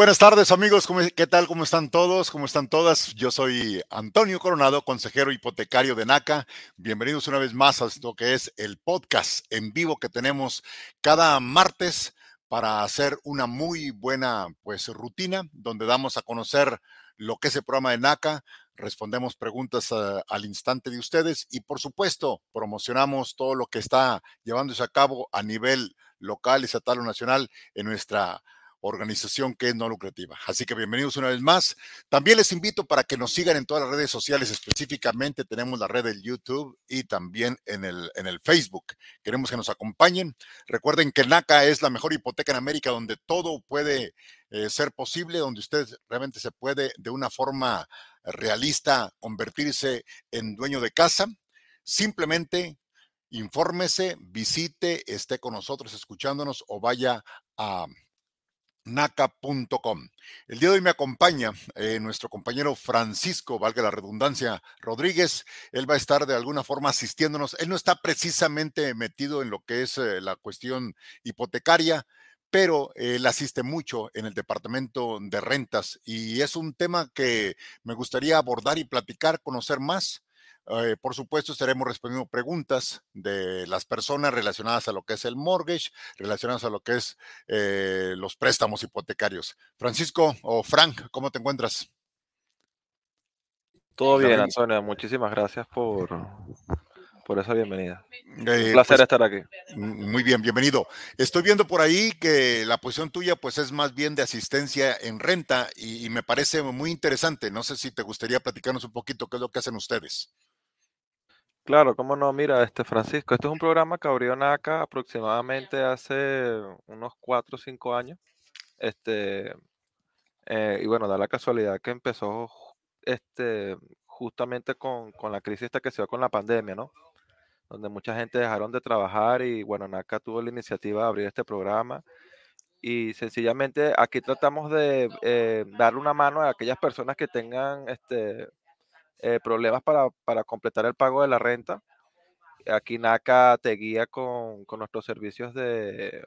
Buenas tardes amigos, ¿qué tal? ¿Cómo están todos? ¿Cómo están todas? Yo soy Antonio Coronado, consejero hipotecario de NACA. Bienvenidos una vez más a esto que es el podcast en vivo que tenemos cada martes para hacer una muy buena pues rutina donde damos a conocer lo que es el programa de NACA, respondemos preguntas uh, al instante de ustedes y por supuesto promocionamos todo lo que está llevándose a cabo a nivel local, estatal o nacional en nuestra organización que es no lucrativa. Así que bienvenidos una vez más. También les invito para que nos sigan en todas las redes sociales, específicamente tenemos la red del YouTube y también en el, en el Facebook. Queremos que nos acompañen. Recuerden que NACA es la mejor hipoteca en América donde todo puede eh, ser posible, donde usted realmente se puede de una forma realista convertirse en dueño de casa. Simplemente infórmese, visite, esté con nosotros escuchándonos o vaya a naca.com. El día de hoy me acompaña eh, nuestro compañero Francisco, valga la redundancia, Rodríguez. Él va a estar de alguna forma asistiéndonos. Él no está precisamente metido en lo que es eh, la cuestión hipotecaria, pero él asiste mucho en el departamento de rentas y es un tema que me gustaría abordar y platicar, conocer más. Eh, por supuesto, estaremos respondiendo preguntas de las personas relacionadas a lo que es el mortgage, relacionadas a lo que es eh, los préstamos hipotecarios. Francisco o Frank, ¿cómo te encuentras? Todo bien, Antonio. Muchísimas gracias por, por esa bienvenida. Un eh, placer pues, estar aquí. Muy bien, bienvenido. Estoy viendo por ahí que la posición tuya pues es más bien de asistencia en renta y, y me parece muy interesante. No sé si te gustaría platicarnos un poquito qué es lo que hacen ustedes. Claro, cómo no, mira, este Francisco, este es un programa que abrió NACA aproximadamente hace unos cuatro o cinco años. Este, eh, y bueno, da la casualidad que empezó este, justamente con, la crisis esta que se dio con la pandemia, ¿no? Donde mucha gente dejaron de trabajar y bueno, NACA tuvo la iniciativa de abrir este programa y sencillamente aquí tratamos de eh, darle una mano a aquellas personas que tengan este, eh, problemas para, completar el pago de la renta. Aquí NACA te guía con, nuestros servicios de,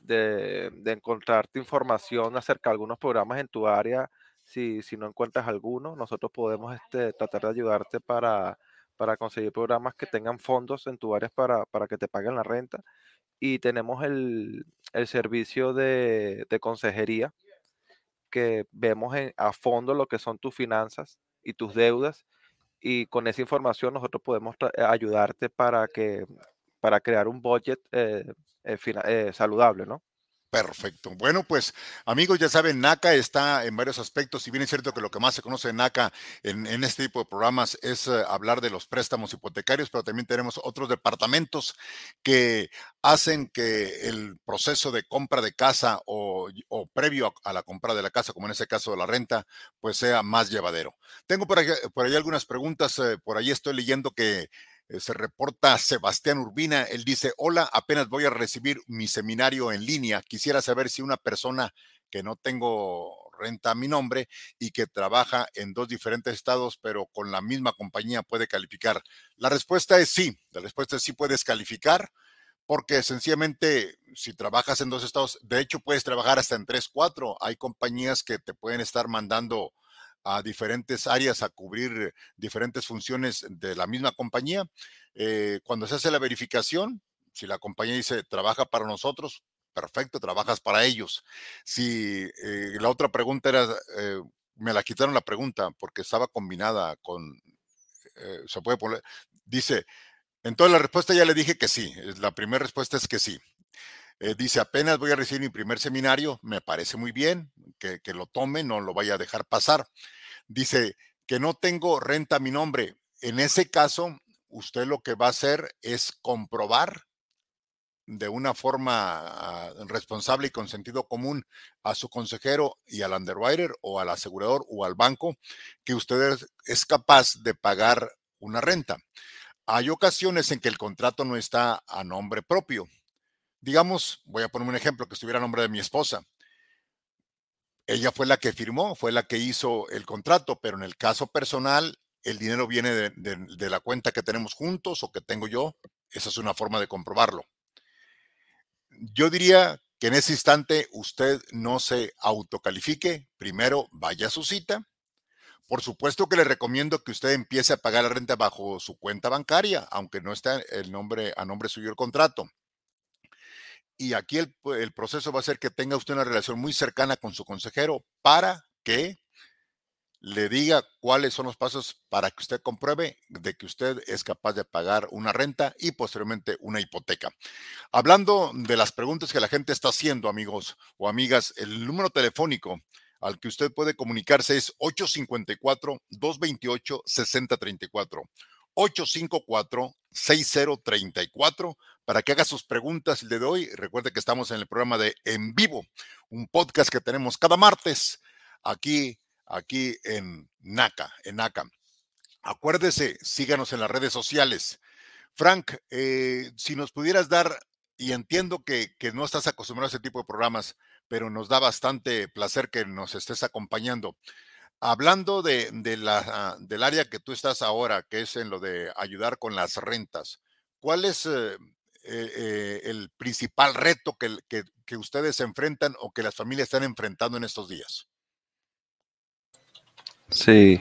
de, encontrarte información acerca de algunos programas en tu área. Si, no encuentras alguno, nosotros podemos este, tratar de ayudarte para, para conseguir programas que tengan fondos en tu área para, que te paguen la renta. Y tenemos el, servicio de, consejería que vemos a fondo lo que son tus finanzas y tus deudas. Y con esa información nosotros podemos eh, ayudarte para, que, para crear un budget eh, eh, saludable, ¿no? Perfecto. Bueno, pues amigos, ya saben, NACA está en varios aspectos. Si bien es cierto que lo que más se conoce de NACA en, este tipo de programas es eh, hablar de los préstamos hipotecarios, pero también tenemos otros departamentos que hacen que el proceso de compra de casa o, previo a, la compra de la casa, como en ese caso de la renta, pues sea más llevadero. Tengo por, ahí algunas preguntas. Eh, por ahí estoy leyendo que se reporta Sebastián Urbina. Él dice, hola, apenas voy a recibir mi seminario en línea. Quisiera saber si una persona que no tengo renta a mi nombre y que trabaja en dos diferentes estados, pero con la misma compañía puede calificar. La respuesta es sí. La respuesta es sí puedes calificar porque sencillamente si trabajas en dos estados, de hecho puedes trabajar hasta en tres, cuatro. Hay compañías que te pueden estar mandando a diferentes áreas a cubrir diferentes funciones de la misma compañía. Eh, cuando se hace la verificación, si la compañía dice trabaja para nosotros, perfecto, trabajas para ellos. Si eh, la otra pregunta era, eh, me la quitaron la pregunta porque estaba combinada con, se puede poner, dice, entonces la respuesta ya le dije que sí, la primera respuesta es que sí. dice, apenas voy a recibir mi primer seminario, me parece muy bien que, que, lo tome, no lo vaya a dejar pasar. Dice que no tengo renta a mi nombre. En ese caso, usted lo que va a hacer es comprobar de una forma ah, responsable y con sentido común a su consejero y al underwriter o al asegurador o al banco que usted es capaz de pagar una renta. Hay ocasiones en que el contrato no está a nombre propio. Digamos, voy a poner un ejemplo que estuviera a nombre de mi esposa ella fue la que firmó, fue la que hizo el contrato, pero en el caso personal, el dinero viene de, la cuenta que tenemos juntos o que tengo yo. Esa es una forma de comprobarlo. Yo diría que en ese instante usted no se autocalifique, primero vaya a su cita. Por supuesto que le recomiendo que usted empiece a pagar la renta bajo su cuenta bancaria, aunque no esté el nombre, a nombre suyo el contrato. Y aquí el, el proceso va a ser que tenga usted una relación muy cercana con su consejero para que le diga cuáles son los pasos para que usted compruebe de que usted es capaz de pagar una renta y posteriormente una hipoteca. Hablando de las preguntas que la gente está haciendo, amigos o amigas, el número telefónico al que usted puede comunicarse es 854-228-6034. 854-6034 para que haga sus preguntas el día de hoy. Recuerde que estamos en el programa de En Vivo, un podcast que tenemos cada martes aquí aquí en NACA, en NACA. Acuérdese, síganos en las redes sociales. Frank, eh, si nos pudieras dar, y entiendo que, no estás acostumbrado a ese tipo de programas, pero nos da bastante placer que nos estés acompañando. Hablando de, la, del área que tú estás ahora, que es en lo de ayudar con las rentas, ¿cuál es eh, eh, el principal reto que, que ustedes enfrentan o que las familias están enfrentando en estos días? Sí.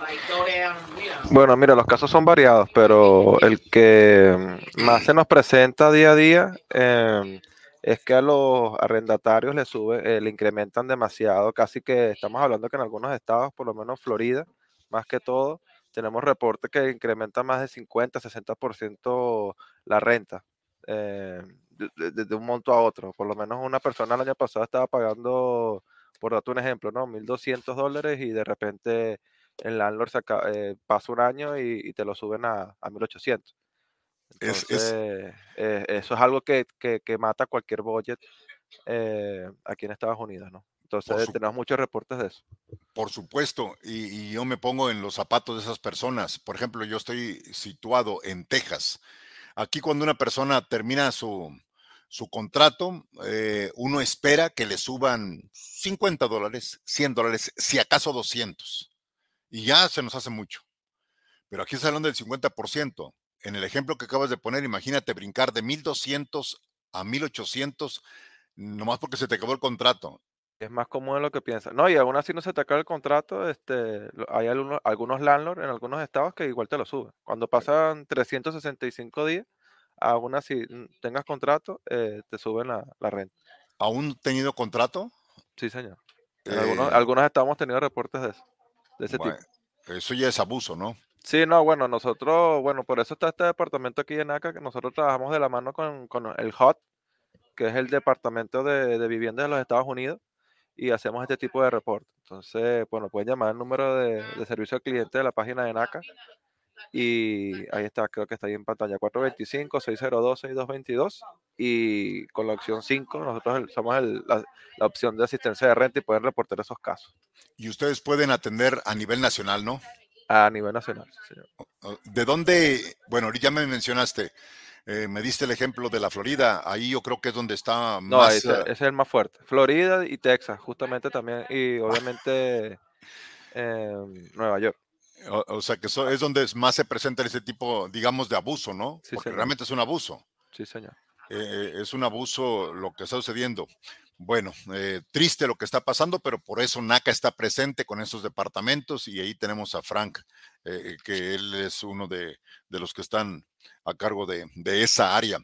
Bueno, mira, los casos son variados, pero el que más se nos presenta día a día em, es que a los arrendatarios le sube, eh, le incrementan demasiado, casi que estamos hablando que en algunos estados, por lo menos Florida, más que todo, tenemos reportes que incrementan más de 50, 60% la renta. Em, de, un monto a otro. Por lo menos una persona el año pasado estaba pagando, por darte un ejemplo, ¿no? 1.200 dólares y de repente el landlord eh, pasa un año y, te lo suben a, a 1800. Entonces, eh, eso es algo que, mata cualquier budget eh, aquí en Estados Unidos, ¿no? Entonces tenemos muchos reportes de eso. Por supuesto, y, yo me pongo en los zapatos de esas personas. Por ejemplo, yo estoy situado en Texas. Aquí cuando una persona termina su, su contrato, uno espera que le suban 50 dólares, 100 dólares, si acaso 200 y ya se nos hace mucho. Pero aquí está hablando del 50%. En el ejemplo que acabas de poner, imagínate brincar de 1200 a 1800 nomás porque se te acabó el contrato. Es más común de lo que piensas. No, y aún así no se te acaba el contrato, este, hay algunos, algunos landlords en algunos estados que igual te lo suben. Cuando pasan 365 días, aún así tengas contrato, eh, te suben la, renta. ¿Aún tenido contrato? Sí, señor. En algunos, eh. algunos estados hemos tenido reportes de eso de ese tipo. Eso ya es abuso, ¿no? Sí, no, bueno, nosotros, bueno, por eso está este departamento aquí en ACA, que nosotros trabajamos de la mano con, el HOT, que es el Departamento de, Vivienda de los Estados Unidos, y hacemos este tipo de reporte. Entonces, bueno, pueden llamar el número de, servicio al cliente de la página de NACA, y ahí está, creo que está ahí en pantalla, 425-602-6222, y con la opción 5, nosotros somos la, la opción de asistencia de renta y pueden reportar esos casos. Y ustedes pueden atender a nivel nacional, ¿no? A nivel nacional, señor. ¿De dónde? Bueno, ya me mencionaste, eh, me diste el ejemplo de la Florida, ahí yo creo que es donde está más... No, ese, es el más fuerte. Florida y Texas, justamente también, y obviamente Nueva York. O, sea que eso es donde más se presenta ese tipo, digamos, de abuso, ¿no? Sí, Porque realmente es un abuso. Sí, señor. Eh, es un abuso lo que está sucediendo. Bueno, eh, triste lo que está pasando, pero por eso NACA está presente con esos departamentos y ahí tenemos a Frank, eh, que él es uno de, los que están a cargo de, esa área.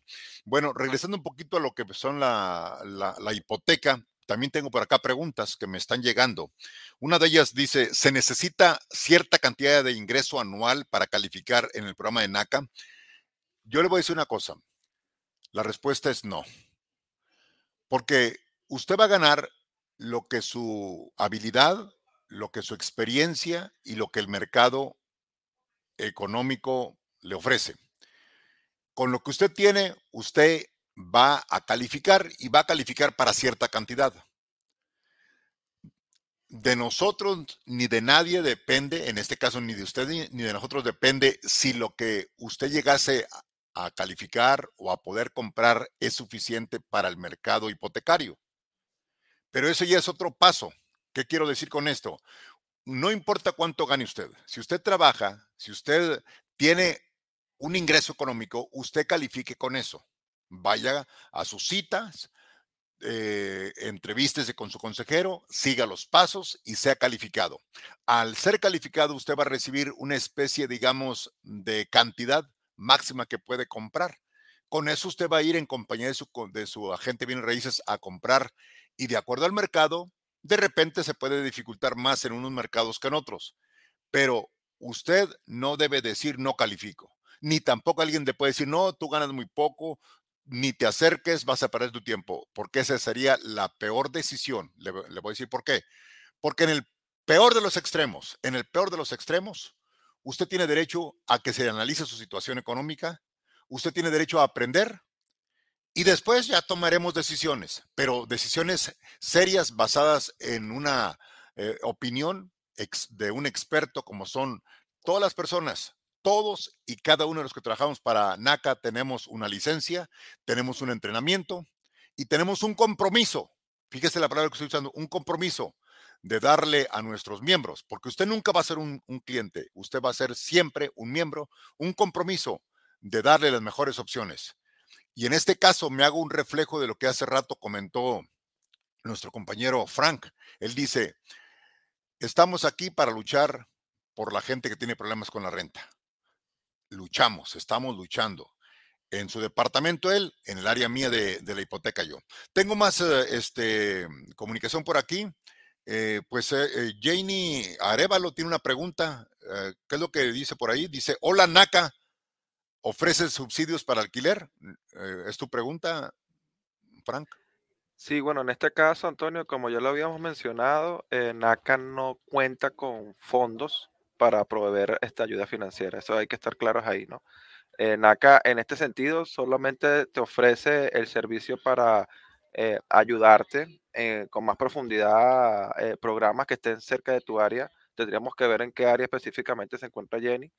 Bueno, regresando un poquito a lo que son la, la hipoteca, también tengo por acá preguntas que me están llegando. Una de ellas dice, ¿se necesita cierta cantidad de ingreso anual para calificar en el programa de NACA? Yo le voy a decir una cosa. La respuesta es no. Porque usted va a ganar lo que su habilidad, lo que su experiencia y lo que el mercado económico le ofrece. Con lo que usted tiene, usted va a calificar y va a calificar para cierta cantidad. De nosotros ni de nadie depende, en este caso ni de usted ni de nosotros depende si lo que usted llegase a calificar o a poder comprar es suficiente para el mercado hipotecario. Pero eso ya es otro paso. ¿Qué quiero decir con esto? No importa cuánto gane usted. Si usted trabaja, si usted tiene un ingreso económico, usted califique con eso. Vaya a sus citas, eh, entrevístese con su consejero, siga los pasos y sea calificado. Al ser calificado, usted va a recibir una especie, digamos, de cantidad máxima que puede comprar. Con eso usted va a ir en compañía de su, de su agente bien raíces a comprar y de acuerdo al mercado, de repente se puede dificultar más en unos mercados que en otros. Pero usted no debe decir no califico, ni tampoco alguien le puede decir no, tú ganas muy poco, ni te acerques, vas a perder tu tiempo, porque esa sería la peor decisión. Le, voy a decir por qué. Porque en el peor de los extremos, en el peor de los extremos, usted tiene derecho a que se analice su situación económica, usted tiene derecho a aprender y después ya tomaremos decisiones, pero decisiones serias basadas en una eh, opinión de un experto como son todas las personas todos y cada uno de los que trabajamos para NACA tenemos una licencia, tenemos un entrenamiento y tenemos un compromiso. Fíjese la palabra que estoy usando, un compromiso de darle a nuestros miembros, porque usted nunca va a ser un, un cliente, usted va a ser siempre un miembro, un compromiso de darle las mejores opciones. Y en este caso me hago un reflejo de lo que hace rato comentó nuestro compañero Frank. Él dice, estamos aquí para luchar por la gente que tiene problemas con la renta luchamos, estamos luchando. En su departamento él, en el área mía de, la hipoteca yo. Tengo más eh, este, comunicación por aquí. Eh, pues eh, Janie Arevalo tiene una pregunta. ¿Qué es lo que dice por ahí? Dice, hola NACA, ¿ofrece subsidios para alquiler? ¿Es tu pregunta, Frank? Sí, bueno, en este caso, Antonio, como ya lo habíamos mencionado, NACA no cuenta con fondos para proveer esta ayuda financiera. Eso hay que estar claros ahí, ¿no? En acá, en este sentido, solamente te ofrece el servicio para eh, ayudarte eh, con más profundidad, eh, programas que estén cerca de tu área. Tendríamos que ver en qué área específicamente se encuentra Jenny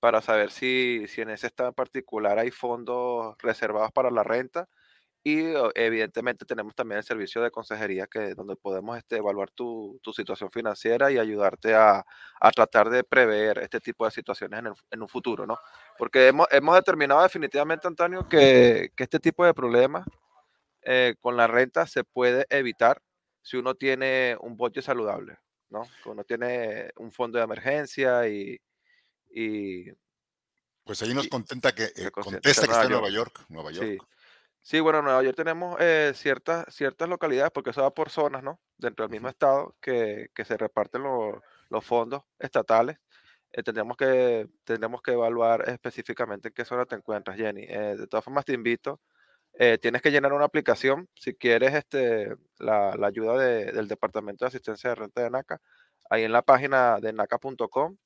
para saber si, si en ese estado en particular hay fondos reservados para la renta y evidentemente tenemos también el servicio de consejería que donde podemos este, evaluar tu, tu, situación financiera y ayudarte a, a, tratar de prever este tipo de situaciones en, en un futuro, ¿no? Porque hemos, hemos determinado definitivamente, Antonio, que, que este tipo de problemas eh, con la renta se puede evitar si uno tiene un budget saludable, ¿no? Si uno tiene un fondo de emergencia y... y pues ahí nos contenta que eh, contesta que está en Nueva York, Nueva York. Sí. Sí, bueno, en Nueva York tenemos eh, ciertas, ciertas localidades, porque eso va por zonas, ¿no? Dentro del mismo estado, que, que se reparten los fondos estatales. Eh, tendríamos, que, tendríamos que evaluar específicamente en qué zona te encuentras, Jenny. Eh, de todas formas, te invito. tienes que llenar una aplicación si quieres este, la, la ayuda de- del Departamento de Asistencia de Renta de NACA. Ahí en la página de naca.com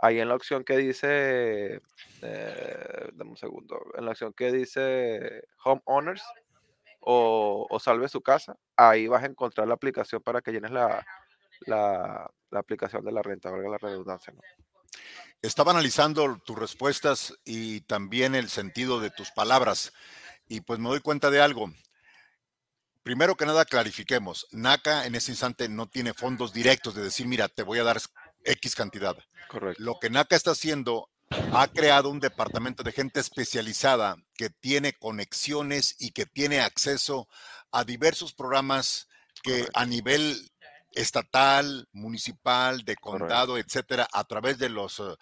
ahí en la opción que dice, eh, dame un segundo, en la opción que dice Home Owners o, Salve su casa, ahí vas a encontrar la aplicación para que llenes la, la, aplicación de la renta, valga la redundancia. Estaba analizando tus respuestas y también el sentido de tus palabras y pues me doy cuenta de algo. Primero que nada, clarifiquemos, NACA en ese instante no tiene fondos directos de decir, mira, te voy a dar X cantidad. Correcto. Lo que NACA está haciendo, ha creado un departamento de gente especializada que tiene conexiones y que tiene acceso a diversos programas que Correcto. a nivel estatal, municipal, de condado, Correcto. etcétera, a través de los uh,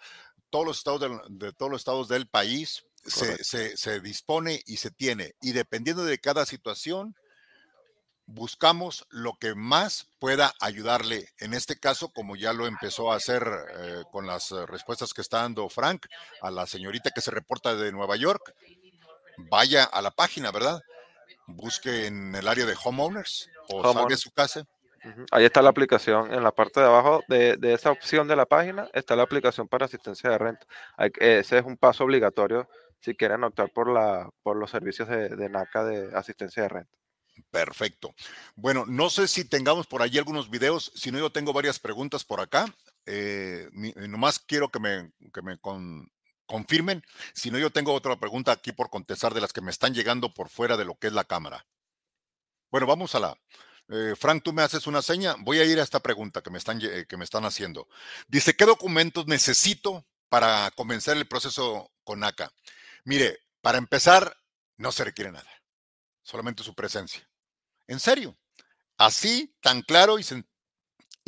todos los estados de, de, todos los estados del país se, se, se dispone y se tiene. Y dependiendo de cada situación, buscamos lo que más pueda ayudarle. En este caso, como ya lo empezó a hacer eh, con las respuestas que está dando Frank a la señorita que se reporta de Nueva York, vaya a la página, ¿verdad? Busque en el área de homeowners o Home salga de su casa. Uh -huh. Ahí está la aplicación, en la parte de abajo de, de, esa opción de la página está la aplicación para asistencia de renta. Hay, ese es un paso obligatorio si quieren optar por, la, por los servicios de, de NACA de asistencia de renta. Perfecto. Bueno, no sé si tengamos por allí algunos videos, si no yo tengo varias preguntas por acá. Eh, mi, nomás quiero que me, que me con, confirmen, si no yo tengo otra pregunta aquí por contestar de las que me están llegando por fuera de lo que es la cámara. Bueno, vamos a la... Eh, Frank, tú me haces una seña. Voy a ir a esta pregunta que me, están, eh, que me están haciendo. Dice, ¿qué documentos necesito para comenzar el proceso con NACA? Mire, para empezar, no se requiere nada, solamente su presencia. En serio. Así, tan claro y,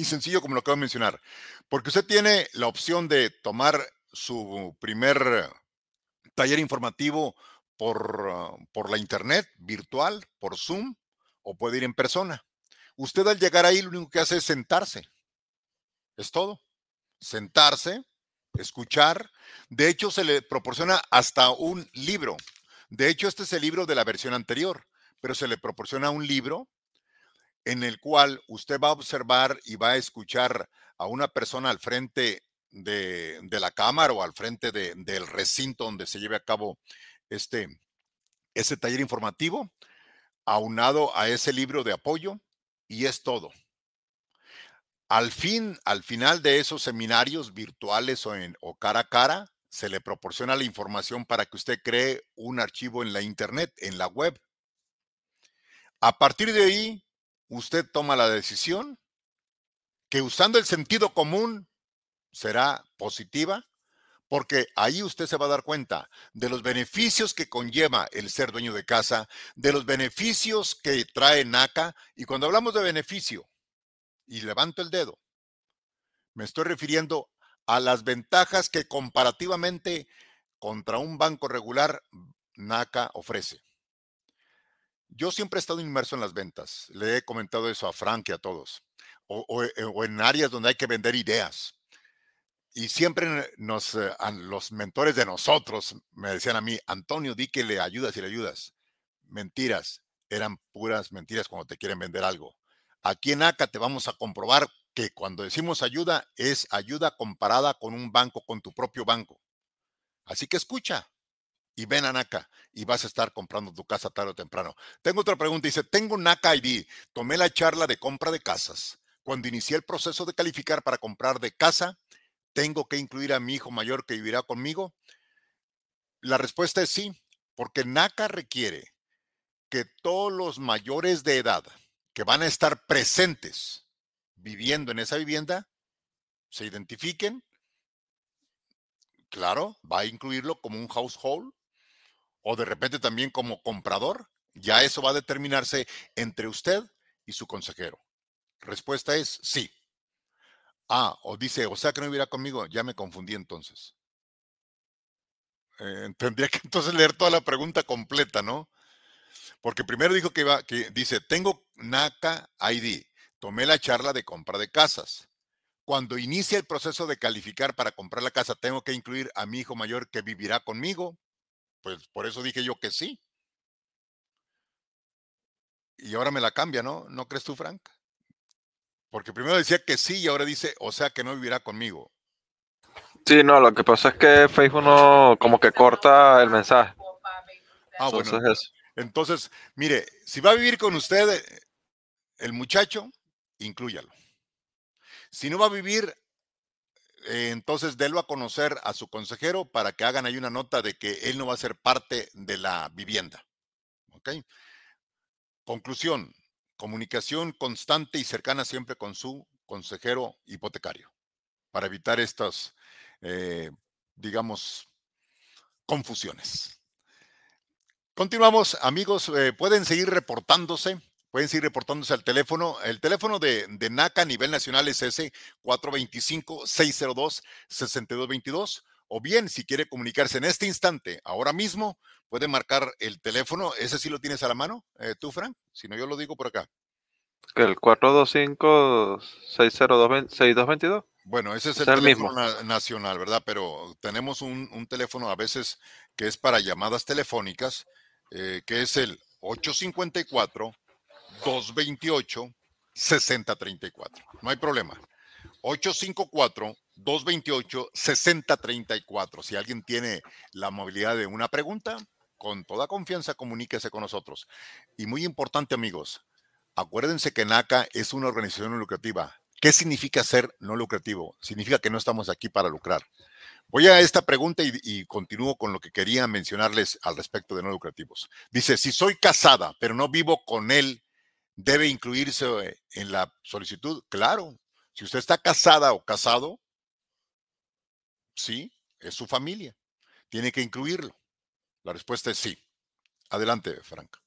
sencillo como lo acabo de mencionar. Porque usted tiene la opción de tomar su primer taller informativo por, ah, por la internet, virtual, por Zoom, o puede ir en persona. Usted al llegar ahí lo único que hace es sentarse. Es todo. Sentarse, escuchar. De hecho, se le proporciona hasta un libro. De hecho, este es el libro de la versión anterior, pero se le proporciona un libro en el cual usted va a observar y va a escuchar a una persona al frente de, la cámara o al frente del recinto donde se lleve a cabo este, ese taller informativo, aunado a ese libro de apoyo, y es todo. Al fin, al final de esos seminarios virtuales o, cara a cara, se le proporciona la información para que usted cree un archivo en la internet, en la web. A partir de ahí, usted toma la decisión que usando el sentido común será positiva, porque ahí usted se va a dar cuenta de los beneficios que conlleva el ser dueño de casa, de los beneficios que trae NACA, y cuando hablamos de beneficio, y levanto el dedo, me estoy refiriendo a las ventajas que comparativamente contra un banco regular NACA ofrece. Yo siempre he estado inmerso en las ventas. Le he comentado eso a Frank y a todos. O, eh, en áreas donde hay que vender ideas. Y siempre nos, eh, los mentores de nosotros me decían a mí, Antonio, di que le ayudas y le ayudas. Mentiras, eran puras mentiras cuando te quieren vender algo. Aquí en ACA te vamos a comprobar que cuando decimos ayuda es ayuda comparada con un banco, con tu propio banco. Así que escucha, y ven a NACA y vas a estar comprando tu casa tarde o temprano. Tengo otra pregunta. Dice, tengo NACA ID. Tomé la charla de compra de casas. Cuando inicié el proceso de calificar para comprar de casa, ¿tengo que incluir a mi hijo mayor que vivirá conmigo? La respuesta es sí, porque NACA requiere que todos los mayores de edad que van a estar presentes viviendo en esa vivienda se identifiquen. Claro, va a incluirlo como un household o de repente también como comprador, ya eso va a determinarse entre usted y su consejero. Respuesta es sí. Ah, o dice, o sea que no vivirá conmigo, ya me confundí entonces. Eh, tendría que entonces leer toda la pregunta completa, ¿no? Porque primero dijo que, iba, que dice, tengo NACA ID, tomé la charla de compra de casas. Cuando inicia el proceso de calificar para comprar la casa, tengo que incluir a mi hijo mayor que vivirá conmigo pues por eso dije yo que sí. Y ahora me la cambia, ¿no? ¿No crees tú, Frank? Porque primero decía que sí y ahora dice, o sea que no vivirá conmigo. Sí, no, lo que pasa es que Facebook no como que corta el mensaje. Ah, bueno. Entonces, entonces, mire, si va a vivir con usted eh, el muchacho, inclúyalo. Si no va a vivir, entonces délo a conocer a su consejero para que hagan ahí una nota de que él no va a ser parte de la vivienda. ¿Ok? Conclusión, comunicación constante y cercana siempre con su consejero hipotecario para evitar estas, eh, digamos, confusiones. Continuamos, amigos, eh, pueden seguir reportándose Pueden seguir reportándose al teléfono. El teléfono de, NACA a nivel nacional es ese 425-602-6222. O bien, si quiere comunicarse en este instante, ahora mismo, puede marcar el teléfono. ¿Ese sí lo tienes a la mano, eh, tú, Frank? Si no, yo lo digo por acá. El 425-602-6222. Bueno, ese es el, teléfono nacional, ¿verdad? Pero tenemos un, teléfono a veces que es para llamadas telefónicas, eh, que es el 854 228-6034. No hay problema. 854-228-6034. Si alguien tiene la movilidad de una pregunta, con toda confianza comuníquese con nosotros. Y muy importante, amigos, acuérdense que NACA es una organización no lucrativa. ¿Qué significa ser no lucrativo? Significa que no estamos aquí para lucrar. Voy a esta pregunta y, y, continúo con lo que quería mencionarles al respecto de no lucrativos. Dice, si soy casada, pero no vivo con él debe incluirse eh, en la solicitud? Claro. Si usted está casada o casado, sí, es su familia. Tiene que incluirlo. La respuesta es sí. Adelante, Frank.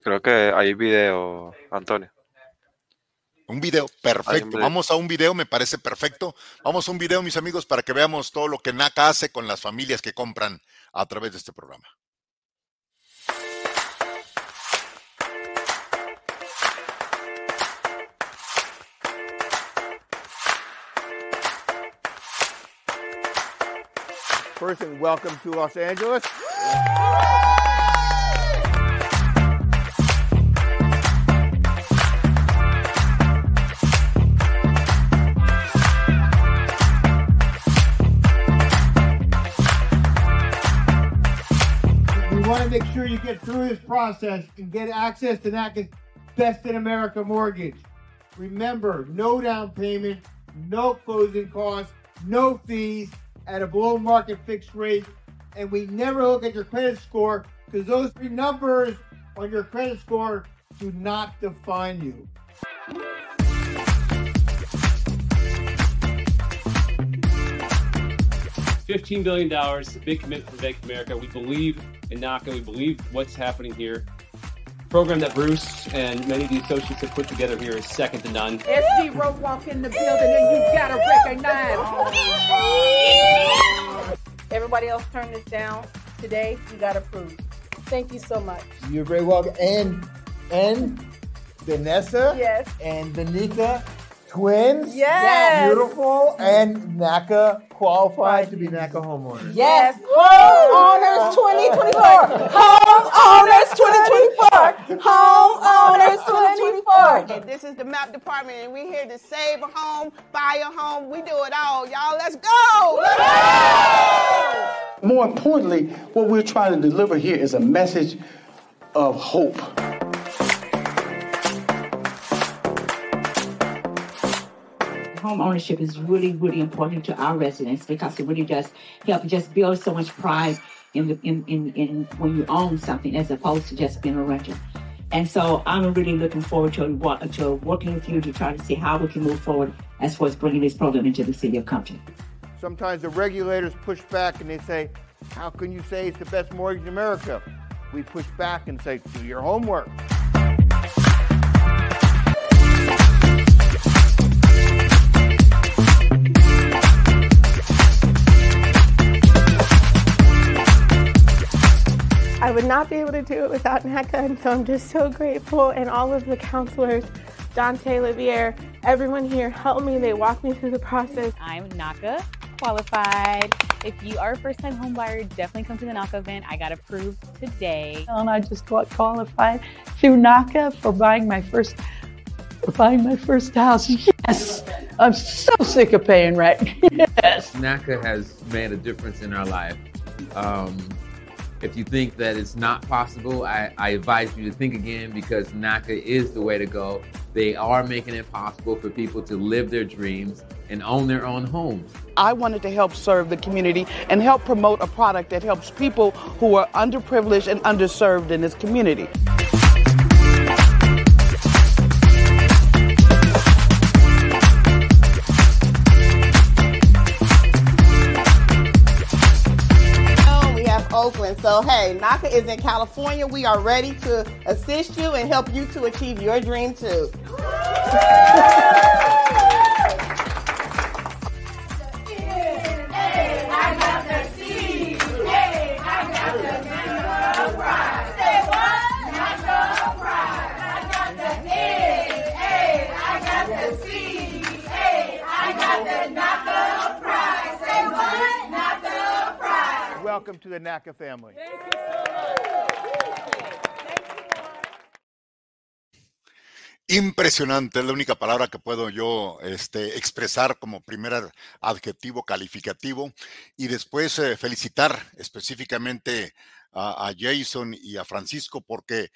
Creo que hay video, Antonio. Un video, perfecto. Vamos a un video, me parece perfecto. Vamos a un video, mis amigos, para que veamos todo lo que NACA hace con las familias que compran a través de este programa. First, and welcome to Los Angeles. We want to make sure you get through this process and get access to NACA's Best in America mortgage. Remember, no down payment, no closing costs, no fees at a below market fixed rate. And we never look at your credit score because those three numbers on your credit score do not define you. $15 billion, a big commitment from Bank of America. We believe in NACA. We believe what's happening here. The program that Bruce and many of the associates have put together here is second to none. SG Road walk in the building and you gotta recognize. Everybody else turn this down. Today, you got approved. Thank you so much. You're very welcome. And and Vanessa yes. and Benika twins. Yes. Beautiful. And NACA qualified to be NACA homeowners. Yes. Homeowners 2024. Homeowners 2024. Homeowners 2024. And this is the map department, and we're here to save a home, buy a home. We do it all, y'all. Let's go. Let's go. More importantly, what we're trying to deliver here is a message of hope. Home ownership is really, really important to our residents because it really does help just build so much pride in, the, in, in, in when you own something as opposed to just being a renter. And so I'm really looking forward to, to working with you to try to see how we can move forward as far as bringing this program into the city of Compton. Sometimes the regulators push back and they say, how can you say it's the best mortgage in America? We push back and say, do your homework. I would not be able to do it without NACA, and so I'm just so grateful. And all of the counselors, Dante Livier, everyone here helped me. They walked me through the process. I'm NACA qualified. If you are a first time homebuyer, definitely come to the NACA event. I got approved today. And I just got qualified through NACA for buying my first for buying my first house. Yes. I'm so sick of paying rent. yes. NACA has made a difference in our life. Um, if you think that it's not possible, I, I, advise you to think again because NACA is the way to go. They are making it possible for people to live their dreams and own their own homes. I wanted to help serve the community and help promote a product that helps people who are underprivileged and underserved in this community. So, hey, NACA is in California. We are ready to assist you and help you to achieve your dream too. welcome to the NACA family. Impresionante, es la única palabra que puedo yo este, expresar como primer adjetivo calificativo. Y después eh, felicitar específicamente a, a, Jason y a Francisco porque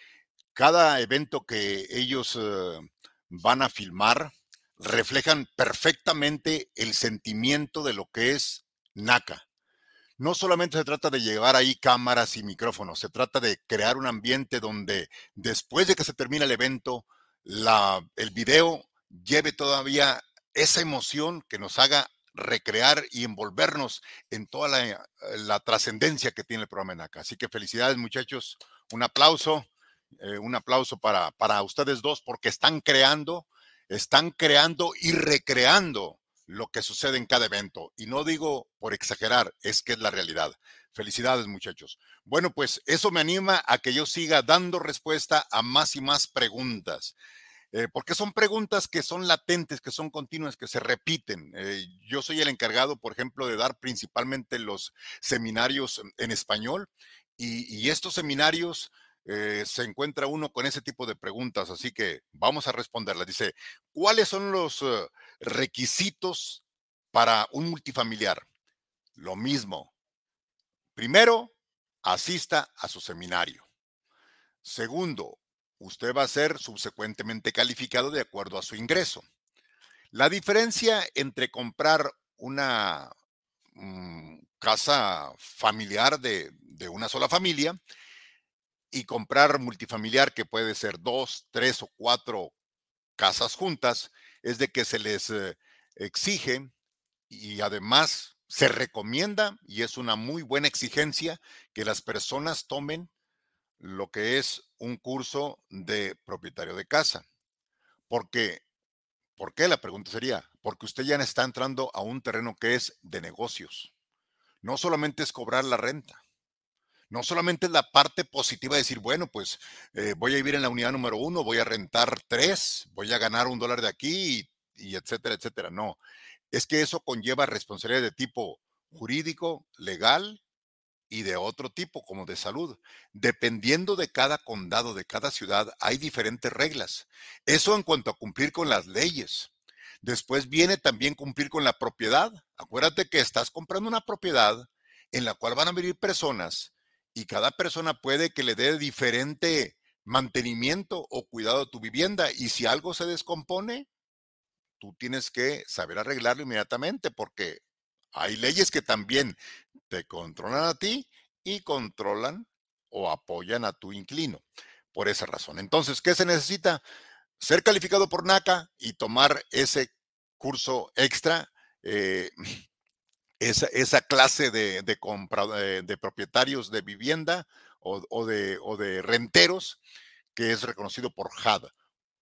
cada evento que ellos eh, van a filmar reflejan perfectamente el sentimiento de lo que es NACA no solamente se trata de llevar ahí cámaras y micrófonos, se trata de crear un ambiente donde después de que se termine el evento, la, el video lleve todavía esa emoción que nos haga recrear y envolvernos en toda la, la trascendencia que tiene el programa en acá. Así que felicidades muchachos, un aplauso eh, un aplauso para, para ustedes dos porque están creando, están creando y recreando lo que sucede en cada evento. Y no digo por exagerar, es que es la realidad. Felicidades, muchachos. Bueno, pues eso me anima a que yo siga dando respuesta a más y más preguntas. Eh, porque son preguntas que son latentes, que son continuas, que se repiten. Eh, yo soy el encargado, por ejemplo, de dar principalmente los seminarios en español y, estos seminarios eh, se encuentra uno con ese tipo de preguntas, así que vamos a responderlas. Dice, ¿cuáles son los requisitos para un multifamiliar? Lo mismo. Primero, asista a su seminario. Segundo, usted va a ser subsecuentemente calificado de acuerdo a su ingreso. La diferencia entre comprar una mm, casa familiar de, una sola familia y comprar multifamiliar que puede ser dos, tres o cuatro casas juntas es de que se les eh, exige y además se recomienda y es una muy buena exigencia que las personas tomen lo que es un curso de propietario de casa. Porque, ¿por qué? La pregunta sería, porque usted ya está entrando a un terreno que es de negocios. No solamente es cobrar la renta. No solamente la parte positiva de decir, bueno, pues eh, voy a vivir en la unidad número uno, voy a rentar tres, voy a ganar un dólar de aquí y, y etcétera, etcétera. No, es que eso conlleva responsabilidad de tipo jurídico, legal y de otro tipo, como de salud. Dependiendo de cada condado, de cada ciudad, hay diferentes reglas. Eso en cuanto a cumplir con las leyes. Después viene también cumplir con la propiedad. Acuérdate que estás comprando una propiedad en la cual van a vivir personas y cada persona puede que le dé diferente mantenimiento o cuidado a tu vivienda. Y si algo se descompone, tú tienes que saber arreglarlo inmediatamente porque hay leyes que también te controlan a ti y controlan o apoyan a tu inclino. Por esa razón. Entonces, ¿qué se necesita? Ser calificado por NACA y tomar ese curso extra, eh, esa, clase de, de, de, propietarios de vivienda o, de, o de renteros que es reconocido por HUD,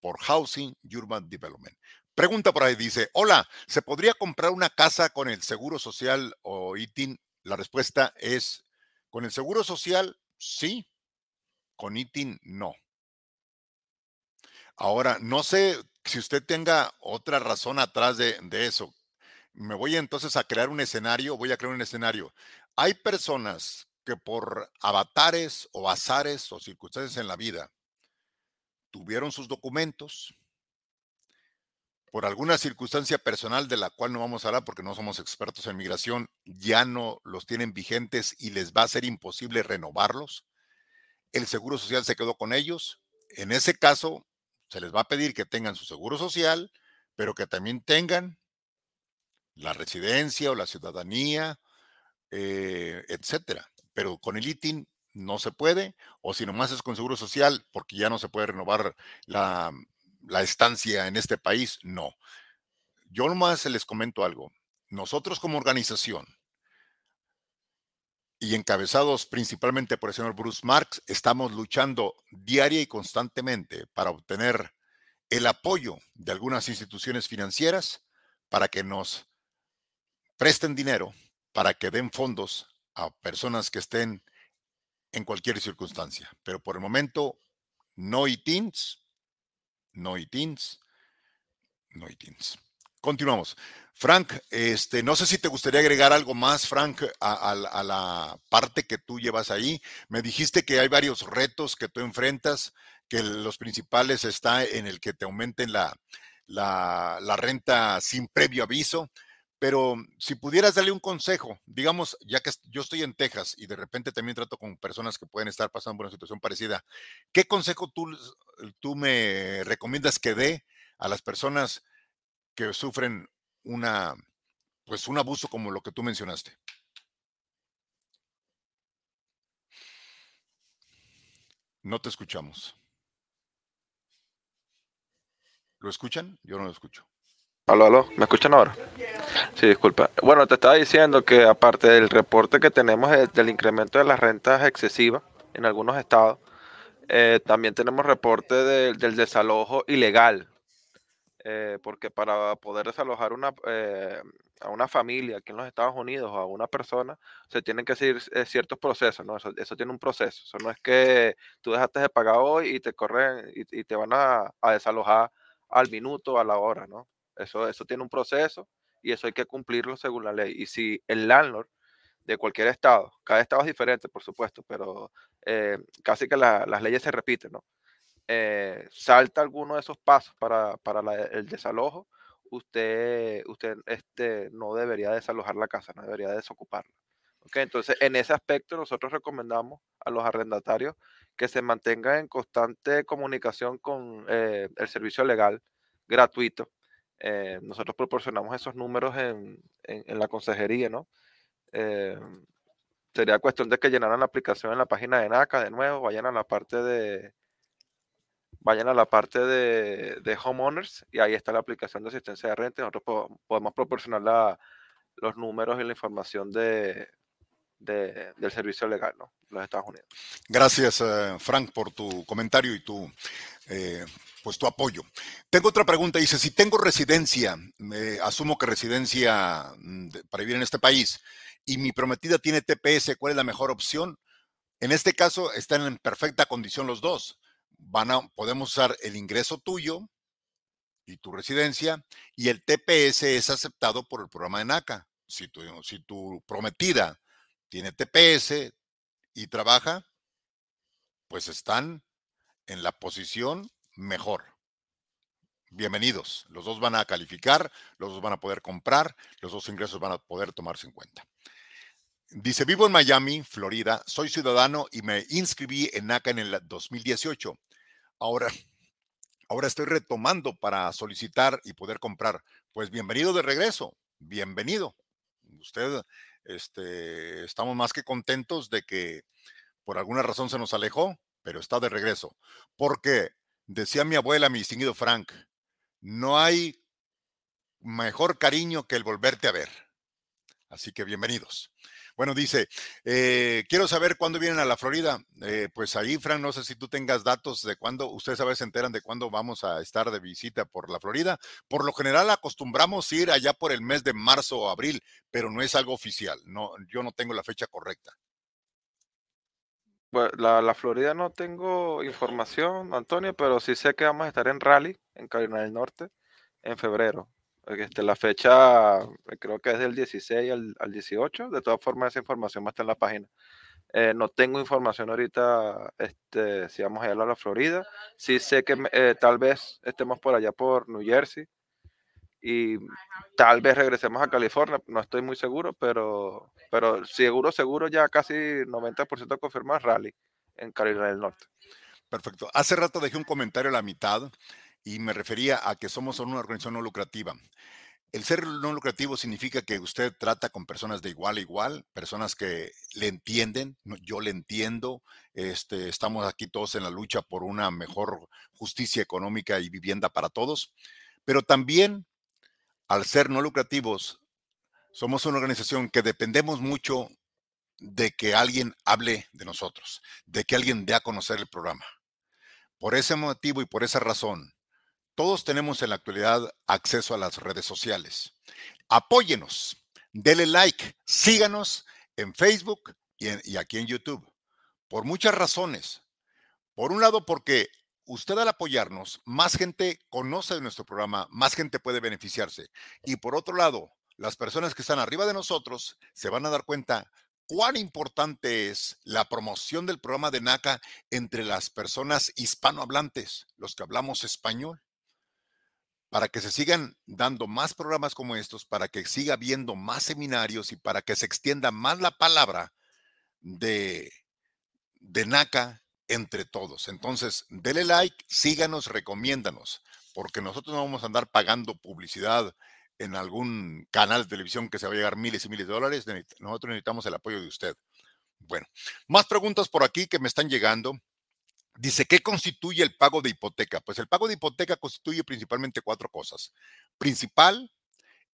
por Housing Urban Development. Pregunta por ahí, dice, hola, ¿se podría comprar una casa con el Seguro Social o ITIN? La respuesta es, con el Seguro Social, sí, con ITIN, no. Ahora, no sé si usted tenga otra razón atrás de, de eso. Me voy entonces a crear un escenario, voy a crear un escenario. Hay personas que por avatares o azares o circunstancias en la vida tuvieron sus documentos, por alguna circunstancia personal de la cual no vamos a hablar porque no somos expertos en migración, ya no los tienen vigentes y les va a ser imposible renovarlos. El Seguro Social se quedó con ellos. En ese caso, se les va a pedir que tengan su Seguro Social, pero que también tengan residencia o la ciudadanía, eh, etcétera. Pero con el ITIN no se puede, o si nomás es con Seguro Social, porque ya no se puede renovar la, la estancia en este país, no. Yo nomás les comento algo. Nosotros como organización y encabezados principalmente por el señor Bruce Marx, estamos luchando diaria y constantemente para obtener el apoyo de algunas instituciones financieras para que nos presten dinero, para que den fondos a personas que estén en cualquier circunstancia. Pero por el momento, no ITINs, no ITINS, no ITINS. Continuamos. Frank, este, no sé si te gustaría agregar algo más, Frank, a, la parte que tú llevas ahí. Me dijiste que hay varios retos que tú enfrentas, que los principales está en el que te aumenten la, renta sin previo aviso. Pero si pudieras darle un consejo, digamos, ya que yo estoy en Texas y de repente también trato con personas que pueden estar pasando por una situación parecida, ¿qué consejo tú, tú me recomiendas que dé a las personas que sufren una, pues un abuso como lo que tú mencionaste? No te escuchamos. ¿Lo escuchan? Yo no lo escucho. Aló, aló, ¿me escuchan ahora? Sí, disculpa. Bueno, te estaba diciendo que aparte del reporte que tenemos del incremento de las rentas excesivas en algunos estados, Eh, también tenemos reporte del, desalojo ilegal, eh, porque para poder desalojar eh, a una familia aquí en los Estados Unidos o a una persona, se tienen que seguir ciertos procesos, ¿no? Eso, tiene un proceso. Eso no es que tú dejaste de pagar hoy y te corren y, te van a, a, desalojar al minuto, a la hora, ¿no? Eso, eso tiene un proceso y eso hay que cumplirlo según la ley. Y si el landlord de cualquier estado, cada estado es diferente, por supuesto, pero eh, casi que la, las leyes se repiten, ¿no? Eh, salta alguno de esos pasos para, para el desalojo, usted, usted este, no debería desalojar la casa, no debería desocuparla. Entonces, en ese aspecto, nosotros recomendamos a los arrendatarios que se mantengan en constante comunicación con eh, el servicio legal gratuito. Eh, nosotros proporcionamos esos números en, en, la consejería, ¿no? Eh, sería cuestión de que llenaran la aplicación en la página de NACA de nuevo, vayan a la parte de vayan a la parte de, de homeowners y ahí está la aplicación de asistencia de renta. Nosotros po podemos proporcionar los números y la información de, de, del servicio legal ¿no? los Estados Unidos. Gracias, uh, Frank, por tu comentario y tu, eh, pues, tu apoyo. Tengo otra pregunta. Dice, si tengo residencia, eh, asumo que residencia mm, para vivir en este país, y mi prometida tiene TPS, ¿cuál es la mejor opción? En este caso están en perfecta condición los dos. Van a, podemos usar el ingreso tuyo y tu residencia y el TPS es aceptado por el programa de NACA. Si tu, si tu prometida tiene TPS y trabaja, pues están en la posición mejor. Bienvenidos. Los dos van a calificar, los dos van a poder comprar, los dos ingresos van a poder tomarse en cuenta. Dice, vivo en Miami, Florida, soy ciudadano y me inscribí en NACA en el 2018. Ahora, ahora estoy retomando para solicitar y poder comprar. Pues bienvenido de regreso, bienvenido. Usted, este, estamos más que contentos de que por alguna razón se nos alejó, pero está de regreso. Porque, decía mi abuela, mi distinguido Frank, no hay mejor cariño que el volverte a ver. Así que bienvenidos. Bueno, dice, eh, quiero saber cuándo vienen a la Florida. Eh, pues ahí, Fran, no sé si tú tengas datos de cuándo, ustedes a veces se enteran de cuándo vamos a estar de visita por la Florida. Por lo general acostumbramos ir allá por el mes de marzo o abril, pero no es algo oficial. No, yo no tengo la fecha correcta. Bueno, la, la, Florida no tengo información, Antonio, pero sí sé que vamos a estar en Raleigh, en Carolina del Norte, en febrero. Este, la fecha eh, creo que es del 16 al, al 18. De todas formas, esa información va a estar en la página. Eh, no tengo información ahorita este, si vamos a ir a la Florida. Sí sé que eh, tal vez estemos por allá por New Jersey y tal vez regresemos a California. No estoy muy seguro, pero, pero seguro, seguro ya casi 90% confirmado Rally en Carolina del Norte. Perfecto. Hace rato dejé un comentario a la mitad y me refería a que somos una organización no lucrativa. El ser no lucrativo significa que usted trata con personas de igual a igual, personas que le entienden, yo le entiendo, este, estamos aquí todos en la lucha por una mejor justicia económica y vivienda para todos, pero también al ser no lucrativos, somos una organización que dependemos mucho de que alguien hable de nosotros, de que alguien dé a conocer el programa. Por ese motivo y por esa razón, todos tenemos en la actualidad acceso a las redes sociales. Apóyenos, dele like, síganos en Facebook y, y, aquí en YouTube. Por muchas razones. Por un lado, porque usted al apoyarnos, más gente conoce de nuestro programa, más gente puede beneficiarse. Y por otro lado, las personas que están arriba de nosotros se van a dar cuenta cuán importante es la promoción del programa de NACA entre las personas hispanohablantes, los que hablamos español para que se sigan dando más programas como estos, para que siga habiendo más seminarios y para que se extienda más la palabra de, de NACA entre todos. Entonces, dele like, síganos, recomiéndanos, porque nosotros no vamos a andar pagando publicidad en algún canal de televisión que se va a llegar miles y miles de dólares. Nosotros necesitamos el apoyo de usted. Bueno, más preguntas por aquí que me están llegando. Dice, ¿qué constituye el pago de hipoteca? Pues el pago de hipoteca constituye principalmente cuatro cosas. Principal,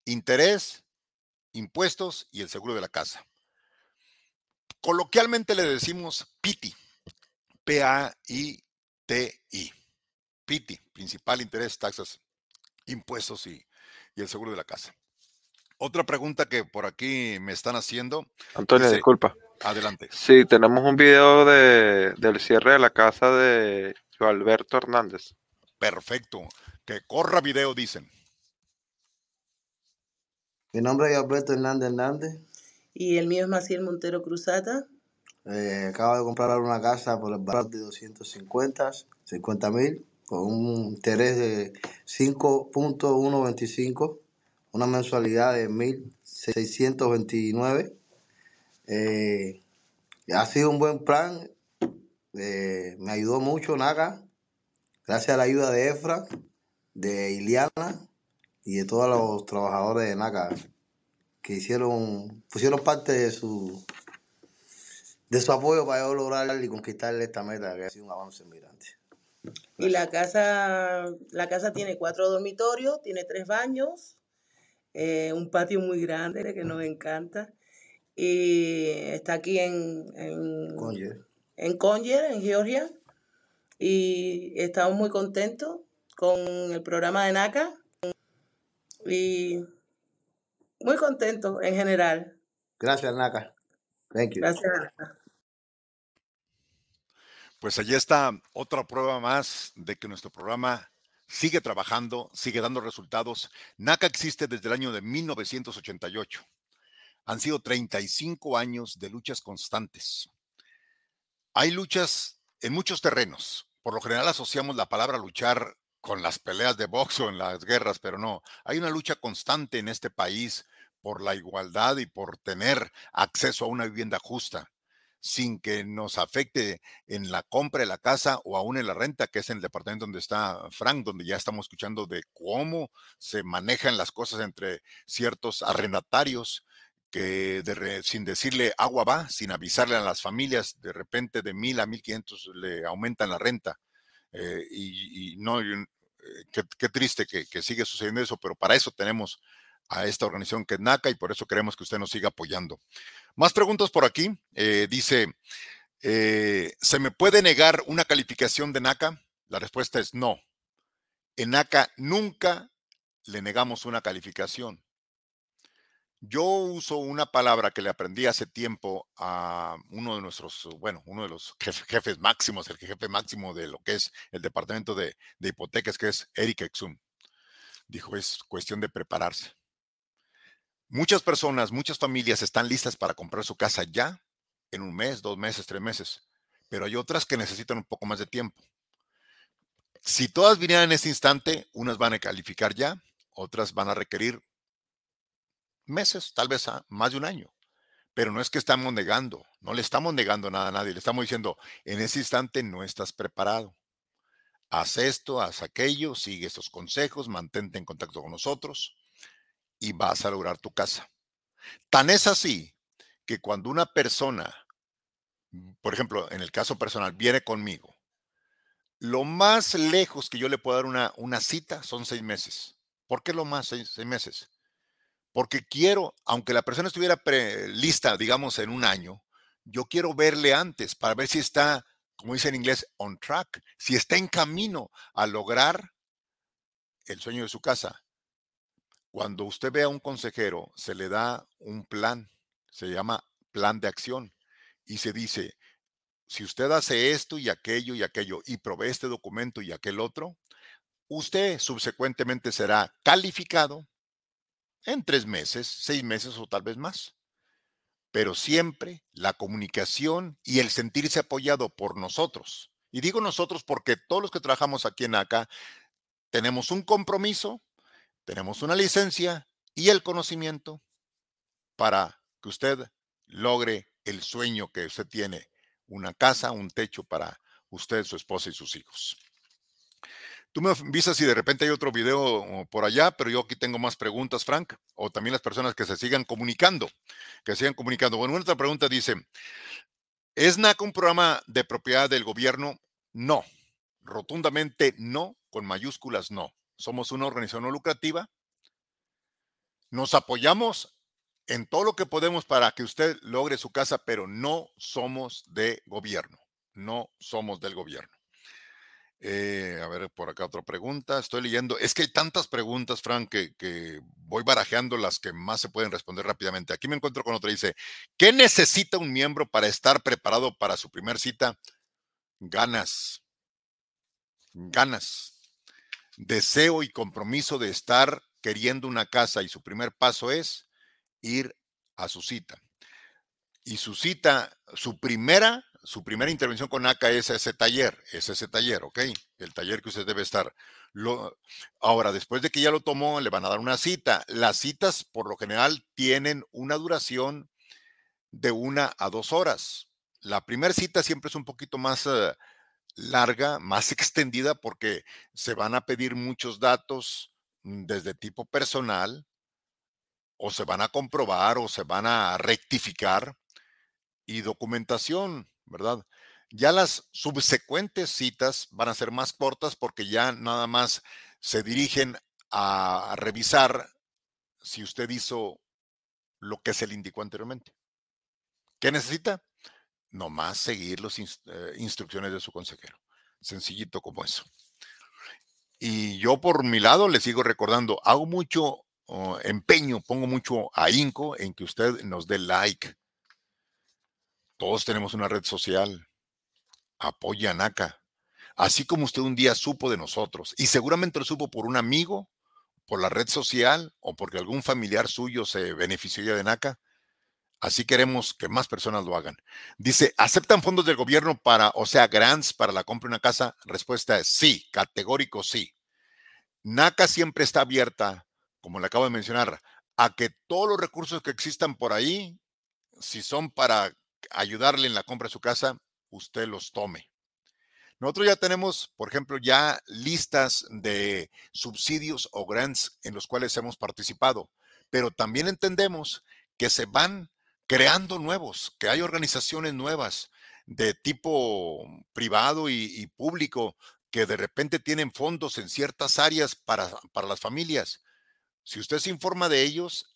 interés, impuestos y el seguro de la casa. Coloquialmente le decimos PITI, P-A-I-T-I. PITI, principal interés, taxas, impuestos y, y el seguro de la casa. Otra pregunta que por aquí me están haciendo. Antonio, dice- disculpa. Adelante. Sí, tenemos un video de, del cierre de la casa de Alberto Hernández. Perfecto. Que corra video, dicen. Mi nombre es Alberto Hernández Hernández. Y el mío es Maciel Montero Cruzata. Eh, acabo de comprar una casa por el valor de 250, 50 mil, con un interés de 5.125, una mensualidad de 1.629. Eh, ha sido un buen plan, eh, me ayudó mucho NACA, gracias a la ayuda de Efra, de Iliana y de todos los trabajadores de NACA que hicieron, pusieron parte de su de su apoyo para yo lograr y conquistar esta meta que ha sido un avance muy grande. Y la casa, la casa tiene cuatro dormitorios, tiene tres baños, eh, un patio muy grande que nos encanta. Y está aquí en, en, Conye. en Conyer, en Georgia. Y estamos muy contentos con el programa de NACA. Y muy contentos en general. Gracias, Naka. Thank you. Gracias, NACA. Pues allí está otra prueba más de que nuestro programa sigue trabajando, sigue dando resultados. NACA existe desde el año de 1988. Han sido 35 años de luchas constantes. Hay luchas en muchos terrenos. Por lo general asociamos la palabra luchar con las peleas de box o en las guerras, pero no. Hay una lucha constante en este país por la igualdad y por tener acceso a una vivienda justa sin que nos afecte en la compra de la casa o aún en la renta, que es en el departamento donde está Frank, donde ya estamos escuchando de cómo se manejan las cosas entre ciertos arrendatarios que sin decirle agua va, sin avisarle a las familias, de repente de mil a mil quinientos le aumentan la renta. Eh, y, no, eh, qué, triste que, que sigue sucediendo eso, pero para eso tenemos a esta organización que es NACA y por eso queremos que usted nos siga apoyando. Más preguntas por aquí. Eh, dice, ¿se me puede negar una calificación de NACA? La respuesta es no. En NACA nunca le negamos una calificación. Yo uso una palabra que le aprendí hace tiempo a uno de nuestros, bueno, uno de los jef- jefes máximos, el jefe máximo de lo que es el departamento de, de hipotecas, que es Eric Exum. Dijo, es cuestión de prepararse. Muchas personas, muchas familias están listas para comprar su casa ya, en un mes, dos meses, tres meses, pero hay otras que necesitan un poco más de tiempo. Si todas vinieran en ese instante, unas van a calificar ya, otras van a requerir meses, tal vez a más de un año. Pero no es que estamos negando, no le estamos negando nada a nadie, le estamos diciendo, en ese instante no estás preparado. Haz esto, haz aquello, sigue estos consejos, mantente en contacto con nosotros y vas a lograr tu casa. Tan es así que cuando una persona, por ejemplo, en el caso personal, viene conmigo, lo más lejos que yo le puedo dar una, cita son seis meses. ¿Por qué lo más seis meses? Porque quiero, aunque la persona estuviera lista, digamos, en un año, yo quiero verle antes para ver si está, como dice en inglés, on track, si está en camino a lograr el sueño de su casa. Cuando usted ve a un consejero, se le da un plan, se llama plan de acción, y se dice, si usted hace esto y aquello y aquello y provee este documento y aquel otro, usted subsecuentemente será calificado en tres meses, seis meses o tal vez más. Pero siempre la comunicación y el sentirse apoyado por nosotros. Y digo nosotros porque todos los que trabajamos aquí en ACA tenemos un compromiso, tenemos una licencia y el conocimiento para que usted logre el sueño que usted tiene, una casa, un techo para usted, su esposa y sus hijos. Tú me avisas si de repente hay otro video por allá, pero yo aquí tengo más preguntas, Frank, o también las personas que se sigan comunicando, que sigan comunicando. Bueno, otra pregunta dice, ¿es NACA un programa de propiedad del gobierno? No, rotundamente no, con mayúsculas no. Somos una organización no lucrativa. Nos apoyamos en todo lo que podemos para que usted logre su casa, pero no somos de gobierno, no somos del gobierno. Eh, a ver, por acá otra pregunta. Estoy leyendo. Es que hay tantas preguntas, Frank, que, voy barajeando las que más se pueden responder rápidamente. Aquí me encuentro con otra. Dice, ¿qué necesita un miembro para estar preparado para su primer cita? Ganas. Ganas. Deseo y compromiso de estar queriendo una casa y su primer paso es ir a su cita. Y su cita, su primera su primera intervención con ACA es ese taller, es ese taller, ¿ok? El taller que usted debe estar. Ahora, después de que ya lo tomó, le van a dar una cita. Las citas, por lo general, tienen una duración de una a dos horas. La primera cita siempre es un poquito más uh, larga, más extendida, porque se van a pedir muchos datos mm, desde tipo personal, o se van a comprobar, o se van a rectificar, y documentación ¿verdad? Ya las subsecuentes citas van a ser más cortas porque ya nada más se dirigen a, revisar si usted hizo lo que se le indicó anteriormente. ¿Qué necesita? Nomás seguir las eh, instrucciones de su consejero. Sencillito como eso. Y yo por mi lado le sigo recordando, hago mucho oh, empeño, pongo mucho ahínco en que usted nos dé like, todos tenemos una red social. Apoya a NACA. Así como usted un día supo de nosotros y seguramente lo supo por un amigo, por la red social o porque algún familiar suyo se benefició de NACA. Así queremos que más personas lo hagan. Dice, ¿aceptan fondos del gobierno para, o sea, grants para la compra de una casa? Respuesta es sí, categórico sí. NACA siempre está abierta, como le acabo de mencionar, a que todos los recursos que existan por ahí, si son para ayudarle en la compra de su casa, usted los tome. Nosotros ya tenemos, por ejemplo, ya listas de subsidios o grants en los cuales hemos participado, pero también entendemos que se van creando nuevos, que hay organizaciones nuevas de tipo privado y, público que de repente tienen fondos en ciertas áreas para, para las familias. Si usted se informa de ellos,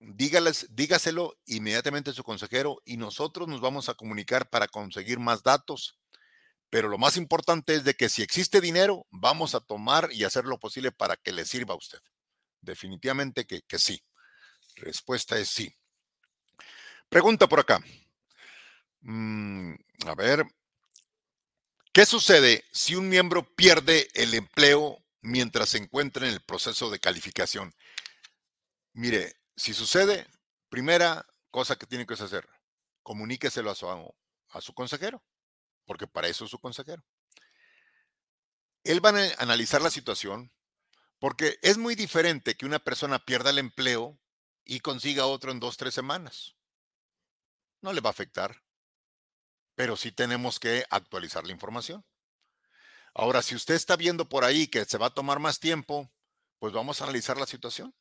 dígaselo inmediatamente a su consejero y nosotros nos vamos a comunicar para conseguir más datos. Pero lo más importante es de que si existe dinero, vamos a tomar y hacer lo posible para que le sirva a usted. Definitivamente que, que sí. Respuesta es sí. Pregunta por acá. Mm, a ver. ¿Qué sucede si un miembro pierde el empleo mientras se encuentra en el proceso de calificación? Mire, si sucede, primera cosa que tiene que hacer, comuníqueselo a su, a su consejero, porque para eso es su consejero. Él va a analizar la situación, porque es muy diferente que una persona pierda el empleo y consiga otro en dos, tres semanas. No le va a afectar, pero sí tenemos que actualizar la información. Ahora, si usted está viendo por ahí que se va a tomar más tiempo, pues vamos a analizar la situación.